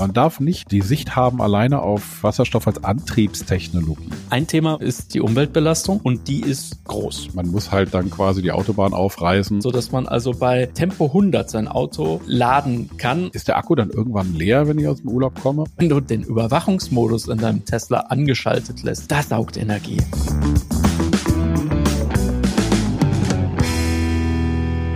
Man darf nicht die Sicht haben alleine auf Wasserstoff als Antriebstechnologie. Ein Thema ist die Umweltbelastung und die ist groß. Man muss halt dann quasi die Autobahn aufreißen. So dass man also bei Tempo 100 sein Auto laden kann. Ist der Akku dann irgendwann leer, wenn ich aus dem Urlaub komme? Wenn du den Überwachungsmodus in deinem Tesla angeschaltet lässt, das saugt Energie.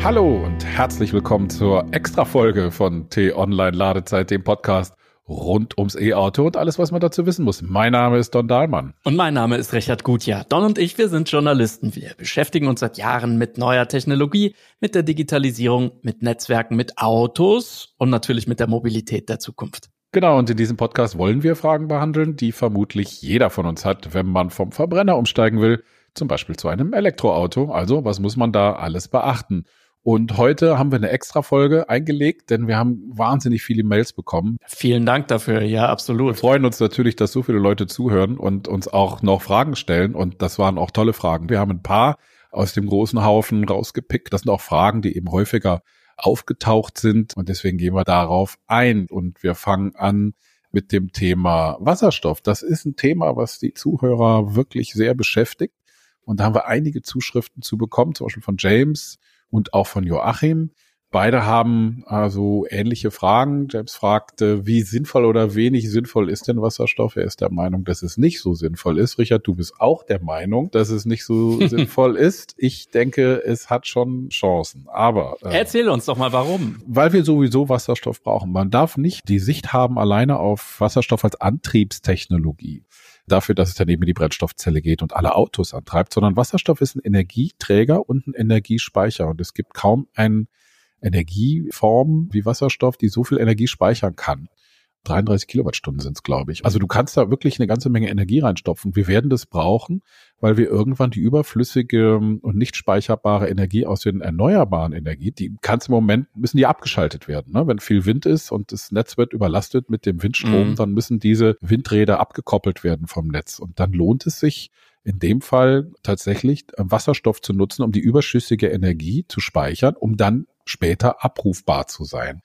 Hallo und herzlich willkommen zur Extra-Folge von T-Online Ladezeit, dem Podcast rund ums E-Auto und alles, was man dazu wissen muss. Mein Name ist Don Dahlmann. Und mein Name ist Richard Gutjahr. Don und ich, wir sind Journalisten. Wir beschäftigen uns seit Jahren mit neuer Technologie, mit der Digitalisierung, mit Netzwerken, mit Autos und natürlich mit der Mobilität der Zukunft. Genau, und in diesem Podcast wollen wir Fragen behandeln, die vermutlich jeder von uns hat, wenn man vom Verbrenner umsteigen will, zum Beispiel zu einem Elektroauto. Also, was muss man da alles beachten? Und heute haben wir eine extra Folge eingelegt, denn wir haben wahnsinnig viele Mails bekommen. Vielen Dank dafür. Ja, absolut. Wir freuen uns natürlich, dass so viele Leute zuhören und uns auch noch Fragen stellen. Und das waren auch tolle Fragen. Wir haben ein paar aus dem großen Haufen rausgepickt. Das sind auch Fragen, die eben häufiger aufgetaucht sind. Und deswegen gehen wir darauf ein. Und wir fangen an mit dem Thema Wasserstoff. Das ist ein Thema, was die Zuhörer wirklich sehr beschäftigt. Und da haben wir einige Zuschriften zu bekommen, zum Beispiel von James, und auch von Joachim. Beide haben also ähnliche Fragen. James fragte, wie sinnvoll oder wenig sinnvoll ist denn Wasserstoff? Er ist der Meinung, dass es nicht so sinnvoll ist. Richard, du bist auch der Meinung, dass es nicht so sinnvoll ist. Ich denke, es hat schon Chancen. Aber äh, erzähl uns doch mal, warum? Weil wir sowieso Wasserstoff brauchen. Man darf nicht die Sicht haben alleine auf Wasserstoff als Antriebstechnologie dafür, dass es dann eben in die Brennstoffzelle geht und alle Autos antreibt, sondern Wasserstoff ist ein Energieträger und ein Energiespeicher. Und es gibt kaum eine Energieform wie Wasserstoff, die so viel Energie speichern kann. 33 Kilowattstunden sind es, glaube ich. Also du kannst da wirklich eine ganze Menge Energie reinstopfen. Wir werden das brauchen, weil wir irgendwann die überflüssige und nicht speicherbare Energie aus den erneuerbaren Energie, die kann im Moment, müssen die abgeschaltet werden. Ne? Wenn viel Wind ist und das Netz wird überlastet mit dem Windstrom, mhm. dann müssen diese Windräder abgekoppelt werden vom Netz. Und dann lohnt es sich, in dem Fall tatsächlich Wasserstoff zu nutzen, um die überschüssige Energie zu speichern, um dann später abrufbar zu sein.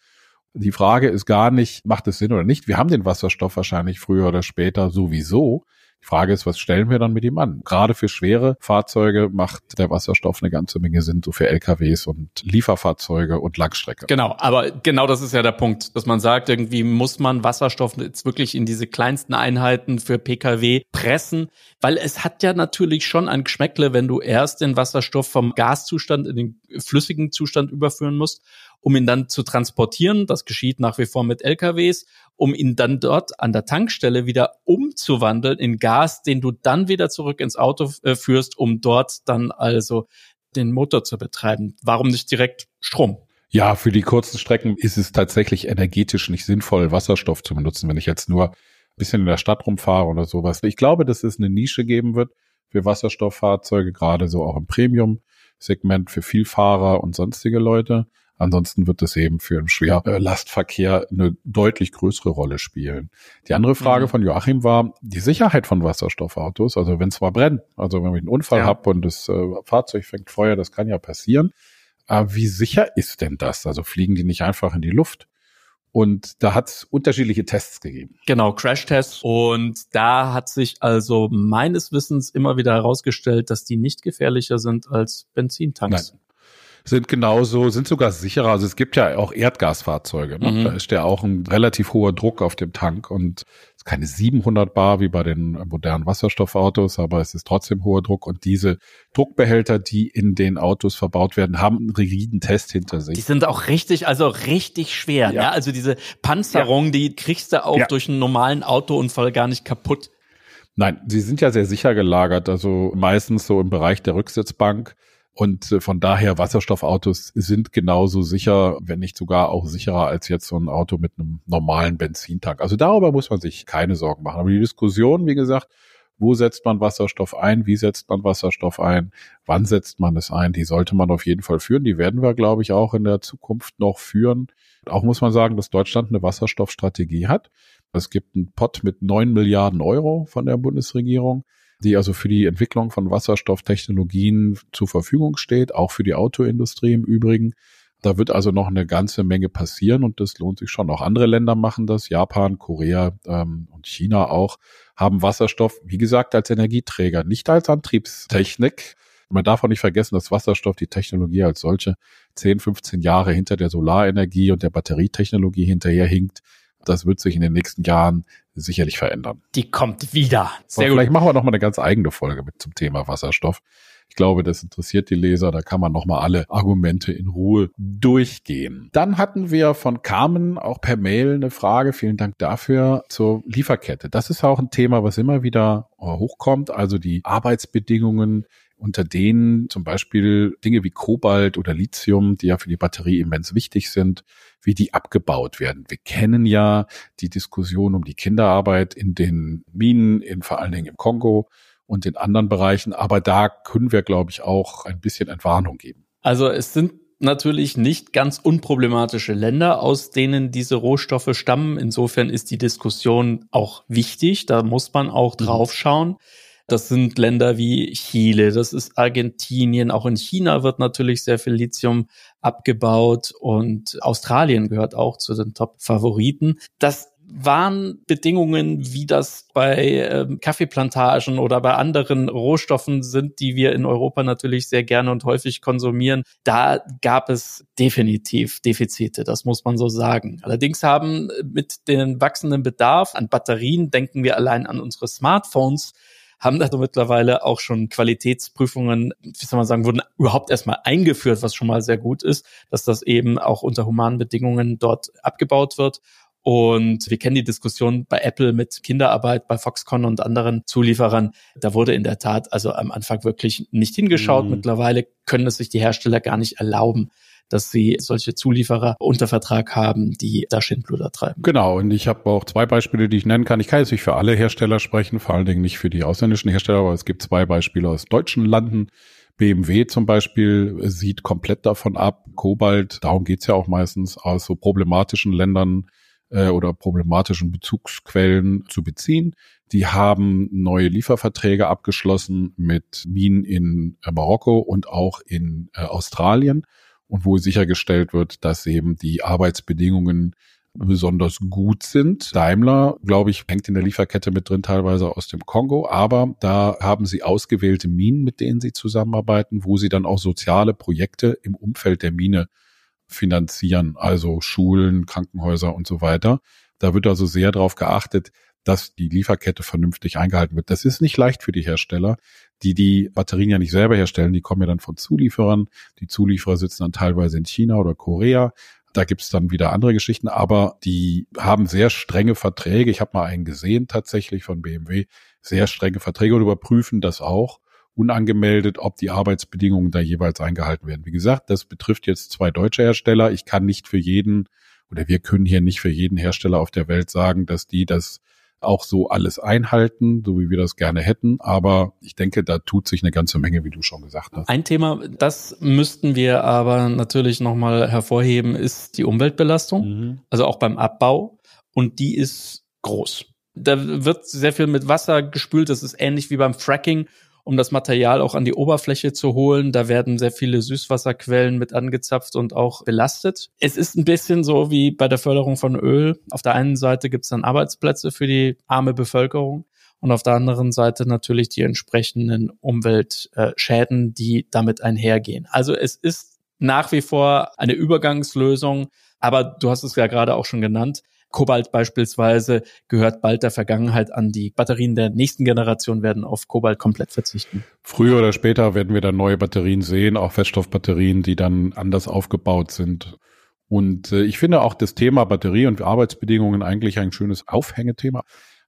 Die Frage ist gar nicht, macht es Sinn oder nicht? Wir haben den Wasserstoff wahrscheinlich früher oder später sowieso. Die Frage ist, was stellen wir dann mit ihm an? Gerade für schwere Fahrzeuge macht der Wasserstoff eine ganze Menge Sinn, so für LKWs und Lieferfahrzeuge und Langstrecke. Genau, aber genau das ist ja der Punkt, dass man sagt, irgendwie muss man Wasserstoff jetzt wirklich in diese kleinsten Einheiten für Pkw pressen, weil es hat ja natürlich schon ein Geschmäckle, wenn du erst den Wasserstoff vom Gaszustand in den flüssigen Zustand überführen musst um ihn dann zu transportieren. Das geschieht nach wie vor mit LKWs, um ihn dann dort an der Tankstelle wieder umzuwandeln in Gas, den du dann wieder zurück ins Auto äh, führst, um dort dann also den Motor zu betreiben. Warum nicht direkt Strom? Ja, für die kurzen Strecken ist es tatsächlich energetisch nicht sinnvoll, Wasserstoff zu benutzen, wenn ich jetzt nur ein bisschen in der Stadt rumfahre oder sowas. Ich glaube, dass es eine Nische geben wird für Wasserstofffahrzeuge, gerade so auch im Premium-Segment für Vielfahrer und sonstige Leute. Ansonsten wird es eben für den Schwerlastverkehr eine deutlich größere Rolle spielen. Die andere Frage mhm. von Joachim war die Sicherheit von Wasserstoffautos. Also wenn es mal brennt, also wenn ich einen Unfall ja. habe und das äh, Fahrzeug fängt Feuer, das kann ja passieren. Aber wie sicher ist denn das? Also fliegen die nicht einfach in die Luft? Und da hat es unterschiedliche Tests gegeben. Genau, Crash-Tests. Und da hat sich also meines Wissens immer wieder herausgestellt, dass die nicht gefährlicher sind als Benzintanks. Nein sind genauso, sind sogar sicherer. Also es gibt ja auch Erdgasfahrzeuge. Ne? Mhm. Da ist ja auch ein relativ hoher Druck auf dem Tank und es ist keine 700 Bar wie bei den modernen Wasserstoffautos, aber es ist trotzdem hoher Druck und diese Druckbehälter, die in den Autos verbaut werden, haben einen rigiden Test hinter sich. Die sind auch richtig, also richtig schwer. Ja. Ne? Also diese Panzerung, ja. die kriegst du auch ja. durch einen normalen Autounfall gar nicht kaputt. Nein, sie sind ja sehr sicher gelagert, also meistens so im Bereich der Rücksitzbank. Und äh, von daher Wasserstoffautos sind genauso sicher, wenn nicht sogar auch sicherer als jetzt so ein Auto mit einem normalen Benzintank. Also darüber muss man sich keine Sorgen machen. Aber die Diskussion, wie gesagt, wo setzt man Wasserstoff ein? Wie setzt man Wasserstoff ein? Wann setzt man es ein? Die sollte man auf jeden Fall führen. Die werden wir, glaube ich, auch in der Zukunft noch führen. Auch muss man sagen, dass Deutschland eine Wasserstoffstrategie hat. Es gibt einen Pot mit neun Milliarden Euro von der Bundesregierung die also für die Entwicklung von Wasserstofftechnologien zur Verfügung steht, auch für die Autoindustrie im Übrigen. Da wird also noch eine ganze Menge passieren und das lohnt sich schon. Auch andere Länder machen das. Japan, Korea ähm, und China auch haben Wasserstoff, wie gesagt, als Energieträger, nicht als Antriebstechnik. Man darf auch nicht vergessen, dass Wasserstoff die Technologie als solche 10, 15 Jahre hinter der Solarenergie und der Batterietechnologie hinterherhinkt. Das wird sich in den nächsten Jahren sicherlich verändern. Die kommt wieder. Sehr gut. Vielleicht machen wir noch mal eine ganz eigene Folge mit zum Thema Wasserstoff. Ich glaube, das interessiert die Leser. Da kann man nochmal alle Argumente in Ruhe durchgehen. Dann hatten wir von Carmen auch per Mail eine Frage. Vielen Dank dafür zur Lieferkette. Das ist auch ein Thema, was immer wieder hochkommt. Also die Arbeitsbedingungen unter denen zum Beispiel Dinge wie Kobalt oder Lithium, die ja für die Batterie immens wichtig sind, wie die abgebaut werden. Wir kennen ja die Diskussion um die Kinderarbeit in den Minen, in vor allen Dingen im Kongo und in anderen Bereichen. Aber da können wir, glaube ich, auch ein bisschen Entwarnung geben. Also es sind natürlich nicht ganz unproblematische Länder, aus denen diese Rohstoffe stammen. Insofern ist die Diskussion auch wichtig. Da muss man auch mhm. drauf schauen. Das sind Länder wie Chile, das ist Argentinien, auch in China wird natürlich sehr viel Lithium abgebaut und Australien gehört auch zu den Top-Favoriten. Das waren Bedingungen, wie das bei ähm, Kaffeeplantagen oder bei anderen Rohstoffen sind, die wir in Europa natürlich sehr gerne und häufig konsumieren. Da gab es definitiv Defizite, das muss man so sagen. Allerdings haben mit dem wachsenden Bedarf an Batterien, denken wir allein an unsere Smartphones, haben da mittlerweile auch schon Qualitätsprüfungen, wie soll man sagen, wurden überhaupt erstmal eingeführt, was schon mal sehr gut ist, dass das eben auch unter humanen Bedingungen dort abgebaut wird. Und wir kennen die Diskussion bei Apple mit Kinderarbeit, bei Foxconn und anderen Zulieferern. Da wurde in der Tat also am Anfang wirklich nicht hingeschaut. Mhm. Mittlerweile können es sich die Hersteller gar nicht erlauben, dass sie solche Zulieferer unter Vertrag haben, die da Schindluder treiben. Genau, und ich habe auch zwei Beispiele, die ich nennen kann. Ich kann jetzt nicht für alle Hersteller sprechen, vor allen Dingen nicht für die ausländischen Hersteller, aber es gibt zwei Beispiele aus deutschen Landen. BMW zum Beispiel sieht komplett davon ab, Kobalt, darum geht's ja auch meistens, aus so problematischen Ländern äh, oder problematischen Bezugsquellen zu beziehen. Die haben neue Lieferverträge abgeschlossen mit Minen in äh, Marokko und auch in äh, Australien und wo sichergestellt wird, dass eben die Arbeitsbedingungen besonders gut sind. Daimler, glaube ich, hängt in der Lieferkette mit drin, teilweise aus dem Kongo, aber da haben sie ausgewählte Minen, mit denen sie zusammenarbeiten, wo sie dann auch soziale Projekte im Umfeld der Mine finanzieren, also Schulen, Krankenhäuser und so weiter. Da wird also sehr darauf geachtet, dass die Lieferkette vernünftig eingehalten wird. Das ist nicht leicht für die Hersteller, die die Batterien ja nicht selber herstellen. Die kommen ja dann von Zulieferern. Die Zulieferer sitzen dann teilweise in China oder Korea. Da gibt's dann wieder andere Geschichten, aber die haben sehr strenge Verträge. Ich habe mal einen gesehen tatsächlich von BMW, sehr strenge Verträge und überprüfen das auch unangemeldet, ob die Arbeitsbedingungen da jeweils eingehalten werden. Wie gesagt, das betrifft jetzt zwei deutsche Hersteller. Ich kann nicht für jeden oder wir können hier nicht für jeden Hersteller auf der Welt sagen, dass die das auch so alles einhalten, so wie wir das gerne hätten. Aber ich denke, da tut sich eine ganze Menge, wie du schon gesagt hast. Ein Thema, das müssten wir aber natürlich nochmal hervorheben, ist die Umweltbelastung. Mhm. Also auch beim Abbau. Und die ist groß. Da wird sehr viel mit Wasser gespült. Das ist ähnlich wie beim Fracking um das Material auch an die Oberfläche zu holen. Da werden sehr viele Süßwasserquellen mit angezapft und auch belastet. Es ist ein bisschen so wie bei der Förderung von Öl. Auf der einen Seite gibt es dann Arbeitsplätze für die arme Bevölkerung und auf der anderen Seite natürlich die entsprechenden Umweltschäden, die damit einhergehen. Also es ist nach wie vor eine Übergangslösung, aber du hast es ja gerade auch schon genannt. Kobalt beispielsweise gehört bald der Vergangenheit an. Die Batterien der nächsten Generation werden auf Kobalt komplett verzichten. Früher oder später werden wir dann neue Batterien sehen, auch Feststoffbatterien, die dann anders aufgebaut sind. Und äh, ich finde auch das Thema Batterie und Arbeitsbedingungen eigentlich ein schönes Aufhängethema.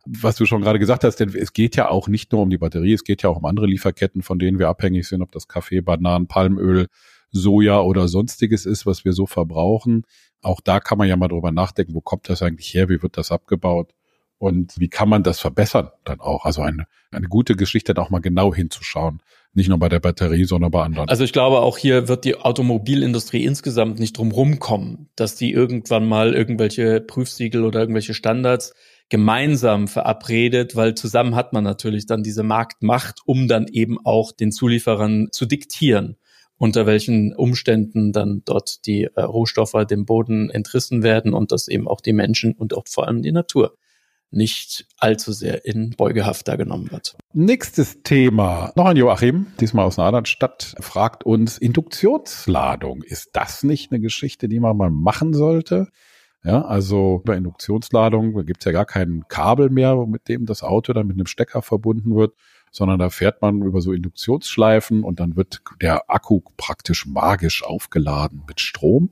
Was du schon gerade gesagt hast, denn es geht ja auch nicht nur um die Batterie, es geht ja auch um andere Lieferketten, von denen wir abhängig sind, ob das Kaffee, Bananen, Palmöl, Soja oder sonstiges ist, was wir so verbrauchen. Auch da kann man ja mal drüber nachdenken, wo kommt das eigentlich her, wie wird das abgebaut und wie kann man das verbessern dann auch. Also eine, eine gute Geschichte, da auch mal genau hinzuschauen. Nicht nur bei der Batterie, sondern bei anderen. Also ich glaube, auch hier wird die Automobilindustrie insgesamt nicht drum rumkommen, dass die irgendwann mal irgendwelche Prüfsiegel oder irgendwelche Standards gemeinsam verabredet, weil zusammen hat man natürlich dann diese Marktmacht, um dann eben auch den Zulieferern zu diktieren unter welchen Umständen dann dort die äh, Rohstoffe dem Boden entrissen werden und dass eben auch die Menschen und auch vor allem die Natur nicht allzu sehr in Beugehaft da genommen wird. Nächstes Thema. Noch ein Joachim, diesmal aus einer anderen Stadt, fragt uns Induktionsladung. Ist das nicht eine Geschichte, die man mal machen sollte? Ja, also bei Induktionsladung da gibt's ja gar kein Kabel mehr, mit dem das Auto dann mit einem Stecker verbunden wird, sondern da fährt man über so Induktionsschleifen und dann wird der Akku praktisch magisch aufgeladen mit Strom.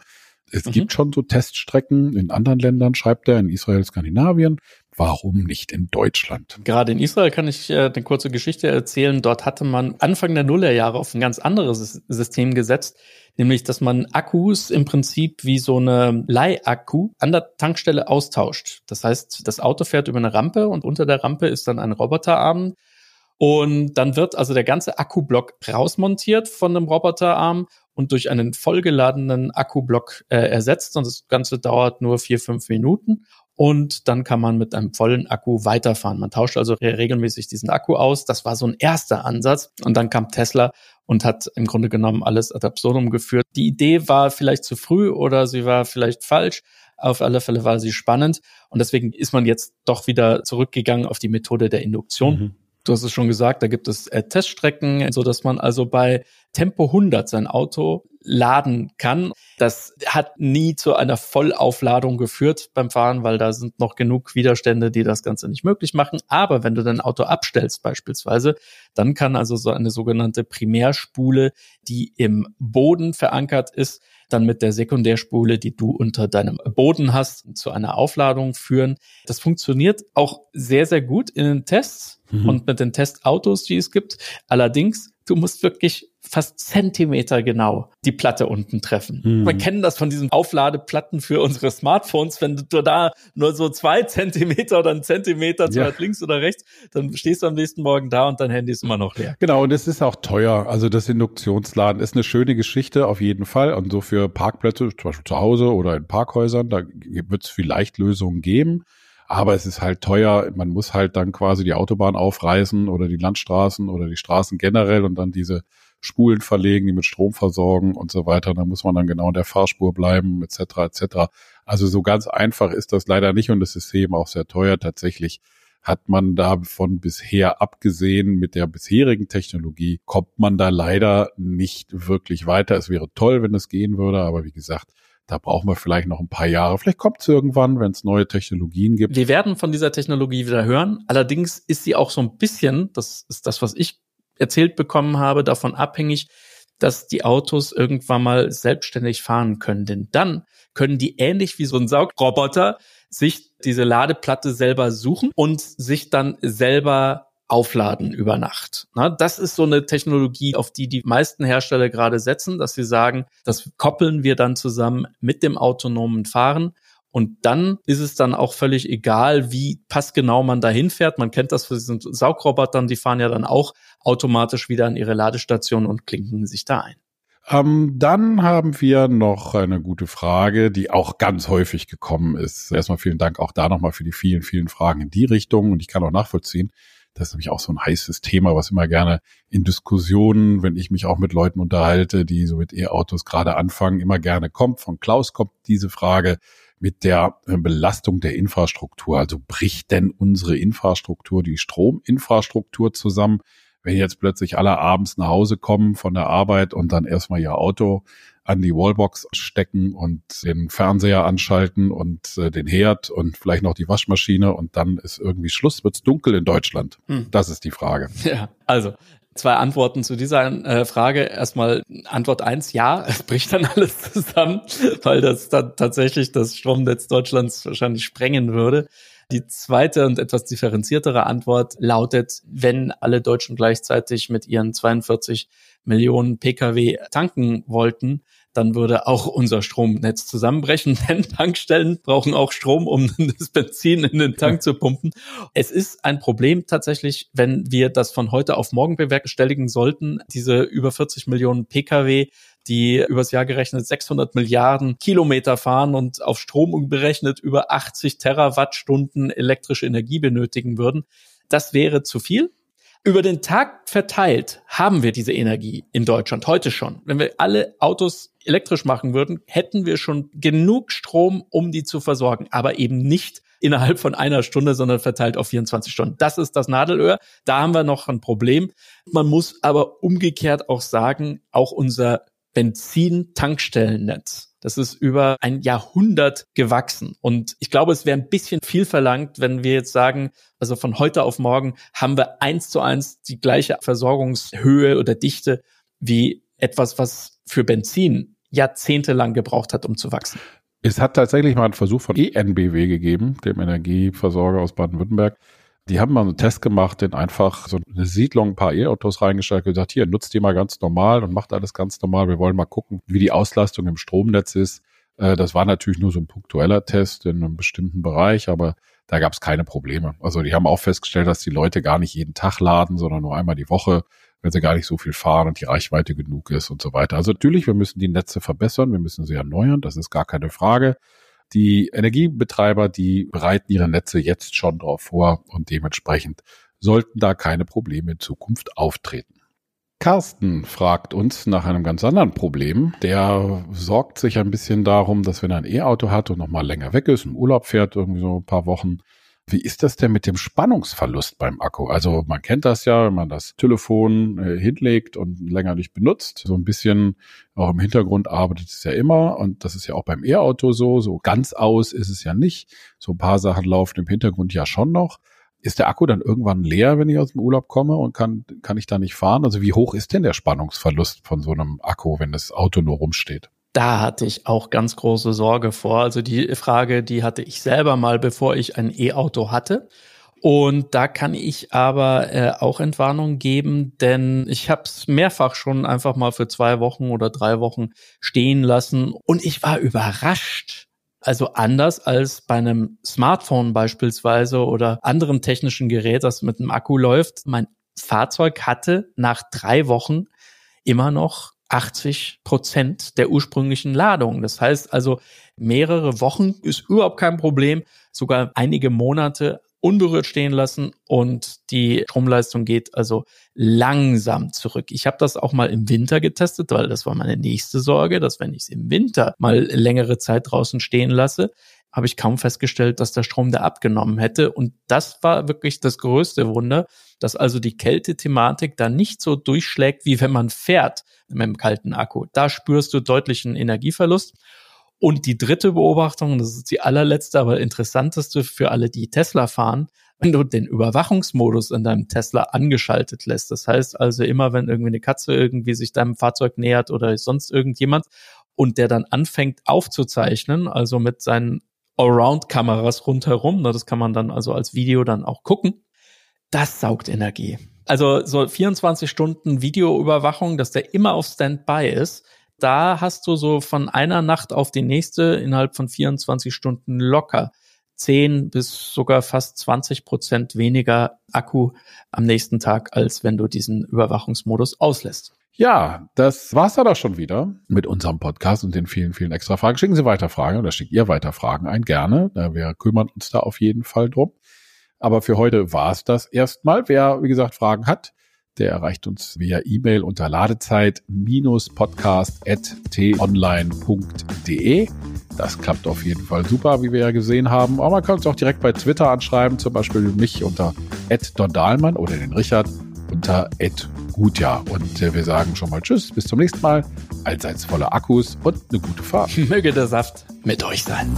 Es mhm. gibt schon so Teststrecken in anderen Ländern, schreibt er, in Israel, Skandinavien. Warum nicht in Deutschland? Gerade in Israel kann ich äh, eine kurze Geschichte erzählen. Dort hatte man Anfang der Nullerjahre auf ein ganz anderes System gesetzt, nämlich dass man Akkus im Prinzip wie so eine Leihakku an der Tankstelle austauscht. Das heißt, das Auto fährt über eine Rampe und unter der Rampe ist dann ein Roboterarm. Und dann wird also der ganze Akkublock rausmontiert von einem Roboterarm und durch einen vollgeladenen Akkublock äh, ersetzt. Und das Ganze dauert nur vier, fünf Minuten und dann kann man mit einem vollen Akku weiterfahren. Man tauscht also regelmäßig diesen Akku aus. Das war so ein erster Ansatz. Und dann kam Tesla und hat im Grunde genommen alles ad absurdum geführt. Die Idee war vielleicht zu früh oder sie war vielleicht falsch. Auf alle Fälle war sie spannend. Und deswegen ist man jetzt doch wieder zurückgegangen auf die Methode der Induktion. Mhm. Du hast es schon gesagt, da gibt es äh, Teststrecken, so dass man also bei Tempo 100 sein Auto laden kann. Das hat nie zu einer Vollaufladung geführt beim Fahren, weil da sind noch genug Widerstände, die das Ganze nicht möglich machen. Aber wenn du dein Auto abstellst beispielsweise, dann kann also so eine sogenannte Primärspule, die im Boden verankert ist, dann mit der Sekundärspule, die du unter deinem Boden hast, zu einer Aufladung führen. Das funktioniert auch sehr, sehr gut in den Tests mhm. und mit den Testautos, die es gibt. Allerdings du musst wirklich fast Zentimeter genau die Platte unten treffen. Mhm. Wir kennen das von diesen Aufladeplatten für unsere Smartphones. Wenn du da nur so zwei Zentimeter oder einen Zentimeter zu ja. links oder rechts, dann stehst du am nächsten Morgen da und dein Handy ist immer noch leer. Genau, und es ist auch teuer. Also das Induktionsladen ist eine schöne Geschichte auf jeden Fall. Und so für Parkplätze, zum Beispiel zu Hause oder in Parkhäusern, da wird es vielleicht Lösungen geben. Aber es ist halt teuer. Man muss halt dann quasi die Autobahn aufreißen oder die Landstraßen oder die Straßen generell und dann diese Spulen verlegen, die mit Strom versorgen und so weiter. Da muss man dann genau in der Fahrspur bleiben, etc. etc. Also so ganz einfach ist das leider nicht und das System auch sehr teuer. Tatsächlich hat man davon bisher abgesehen mit der bisherigen Technologie, kommt man da leider nicht wirklich weiter. Es wäre toll, wenn es gehen würde, aber wie gesagt, da brauchen wir vielleicht noch ein paar Jahre. Vielleicht kommt es irgendwann, wenn es neue Technologien gibt. Wir werden von dieser Technologie wieder hören. Allerdings ist sie auch so ein bisschen, das ist das, was ich erzählt bekommen habe, davon abhängig, dass die Autos irgendwann mal selbstständig fahren können. Denn dann können die ähnlich wie so ein Saugroboter sich diese Ladeplatte selber suchen und sich dann selber aufladen über Nacht. Na, das ist so eine Technologie, auf die die meisten Hersteller gerade setzen, dass sie sagen, das koppeln wir dann zusammen mit dem autonomen Fahren. Und dann ist es dann auch völlig egal, wie passgenau man dahin fährt. Man kennt das für diesen Saugrobotern, die fahren ja dann auch automatisch wieder an ihre Ladestation und klinken sich da ein. Ähm, dann haben wir noch eine gute Frage, die auch ganz häufig gekommen ist. Erstmal vielen Dank auch da nochmal für die vielen, vielen Fragen in die Richtung. Und ich kann auch nachvollziehen, das ist nämlich auch so ein heißes Thema, was immer gerne in Diskussionen, wenn ich mich auch mit Leuten unterhalte, die so mit E-Autos gerade anfangen, immer gerne kommt. Von Klaus kommt diese Frage mit der äh, Belastung der Infrastruktur. Also bricht denn unsere Infrastruktur, die Strominfrastruktur zusammen? Wenn jetzt plötzlich alle abends nach Hause kommen von der Arbeit und dann erstmal ihr Auto an die Wallbox stecken und den Fernseher anschalten und äh, den Herd und vielleicht noch die Waschmaschine und dann ist irgendwie Schluss, wird's dunkel in Deutschland. Hm. Das ist die Frage. Ja, also zwei Antworten zu dieser äh, Frage. Erstmal Antwort eins: ja, es bricht dann alles zusammen, weil das dann tatsächlich das Stromnetz Deutschlands wahrscheinlich sprengen würde. Die zweite und etwas differenziertere Antwort lautet, wenn alle Deutschen gleichzeitig mit ihren 42 Millionen Pkw tanken wollten, dann würde auch unser Stromnetz zusammenbrechen, denn Tankstellen brauchen auch Strom, um das Benzin in den Tank zu pumpen. Es ist ein Problem tatsächlich, wenn wir das von heute auf morgen bewerkstelligen sollten, diese über 40 Millionen Pkw die übers Jahr gerechnet 600 Milliarden Kilometer fahren und auf Strom berechnet über 80 Terawattstunden elektrische Energie benötigen würden. Das wäre zu viel. Über den Tag verteilt haben wir diese Energie in Deutschland heute schon. Wenn wir alle Autos elektrisch machen würden, hätten wir schon genug Strom, um die zu versorgen, aber eben nicht innerhalb von einer Stunde, sondern verteilt auf 24 Stunden. Das ist das Nadelöhr. Da haben wir noch ein Problem. Man muss aber umgekehrt auch sagen, auch unser Benzin-Tankstellennetz das ist über ein Jahrhundert gewachsen. Und ich glaube, es wäre ein bisschen viel verlangt, wenn wir jetzt sagen, also von heute auf morgen haben wir eins zu eins die gleiche Versorgungshöhe oder Dichte wie etwas, was für Benzin jahrzehntelang gebraucht hat, um zu wachsen. Es hat tatsächlich mal einen Versuch von ENBW gegeben, dem Energieversorger aus Baden-Württemberg, die haben mal einen Test gemacht, den einfach so eine Siedlung, ein paar E-Autos reingestellt, gesagt, hier, nutzt die mal ganz normal und macht alles ganz normal. Wir wollen mal gucken, wie die Auslastung im Stromnetz ist. Äh, das war natürlich nur so ein punktueller Test in einem bestimmten Bereich, aber da gab es keine Probleme. Also die haben auch festgestellt, dass die Leute gar nicht jeden Tag laden, sondern nur einmal die Woche, wenn sie gar nicht so viel fahren und die Reichweite genug ist und so weiter. Also natürlich, wir müssen die Netze verbessern, wir müssen sie erneuern, das ist gar keine Frage. Die Energiebetreiber, die bereiten ihre Netze jetzt schon darauf vor und dementsprechend sollten da keine Probleme in Zukunft auftreten. Carsten fragt uns nach einem ganz anderen Problem. Der sorgt sich ein bisschen darum, dass wenn er ein E-Auto hat und noch mal länger weg ist, im Urlaub fährt, irgendwie so ein paar Wochen, wie ist das denn mit dem Spannungsverlust beim Akku? Also man kennt das ja, wenn man das Telefon äh, hinlegt und länger nicht benutzt. So ein bisschen auch im Hintergrund arbeitet es ja immer und das ist ja auch beim E-Auto so. So ganz aus ist es ja nicht. So ein paar Sachen laufen im Hintergrund ja schon noch. Ist der Akku dann irgendwann leer, wenn ich aus dem Urlaub komme und kann, kann ich da nicht fahren? Also wie hoch ist denn der Spannungsverlust von so einem Akku, wenn das Auto nur rumsteht? Da hatte ich auch ganz große Sorge vor. Also die Frage, die hatte ich selber mal, bevor ich ein E-Auto hatte. Und da kann ich aber äh, auch Entwarnung geben, denn ich habe es mehrfach schon einfach mal für zwei Wochen oder drei Wochen stehen lassen und ich war überrascht. Also anders als bei einem Smartphone beispielsweise oder anderem technischen Gerät, das mit einem Akku läuft. Mein Fahrzeug hatte nach drei Wochen immer noch 80 Prozent der ursprünglichen Ladung. Das heißt also, mehrere Wochen ist überhaupt kein Problem, sogar einige Monate unberührt stehen lassen und die Stromleistung geht also langsam zurück. Ich habe das auch mal im Winter getestet, weil das war meine nächste Sorge, dass wenn ich es im Winter mal längere Zeit draußen stehen lasse, habe ich kaum festgestellt, dass der Strom da abgenommen hätte. Und das war wirklich das größte Wunder, dass also die Kältethematik da nicht so durchschlägt, wie wenn man fährt mit einem kalten Akku. Da spürst du deutlichen Energieverlust. Und die dritte Beobachtung, das ist die allerletzte, aber interessanteste für alle, die Tesla fahren, wenn du den Überwachungsmodus in deinem Tesla angeschaltet lässt. Das heißt also immer, wenn irgendwie eine Katze irgendwie sich deinem Fahrzeug nähert oder sonst irgendjemand und der dann anfängt aufzuzeichnen, also mit seinen Allround-Kameras rundherum, das kann man dann also als Video dann auch gucken, das saugt Energie. Also so 24 Stunden Videoüberwachung, dass der immer auf Standby ist, da hast du so von einer Nacht auf die nächste innerhalb von 24 Stunden locker 10 bis sogar fast 20 Prozent weniger Akku am nächsten Tag, als wenn du diesen Überwachungsmodus auslässt. Ja, das war's dann auch schon wieder mit unserem Podcast und den vielen, vielen extra Fragen. Schicken Sie weiter Fragen oder schickt ihr weiter Fragen ein, gerne. Wir kümmern uns da auf jeden Fall drum. Aber für heute war's das erstmal. Wer, wie gesagt, Fragen hat, der erreicht uns via E-Mail unter ladezeit-podcast.tonline.de. Das klappt auf jeden Fall super, wie wir ja gesehen haben. Aber man kann uns auch direkt bei Twitter anschreiben, zum Beispiel mich unter Don Dahlmann oder den Richard unter Gutjahr. Und äh, wir sagen schon mal Tschüss, bis zum nächsten Mal. Allseits voller Akkus und eine gute Fahrt. Möge der Saft mit euch sein.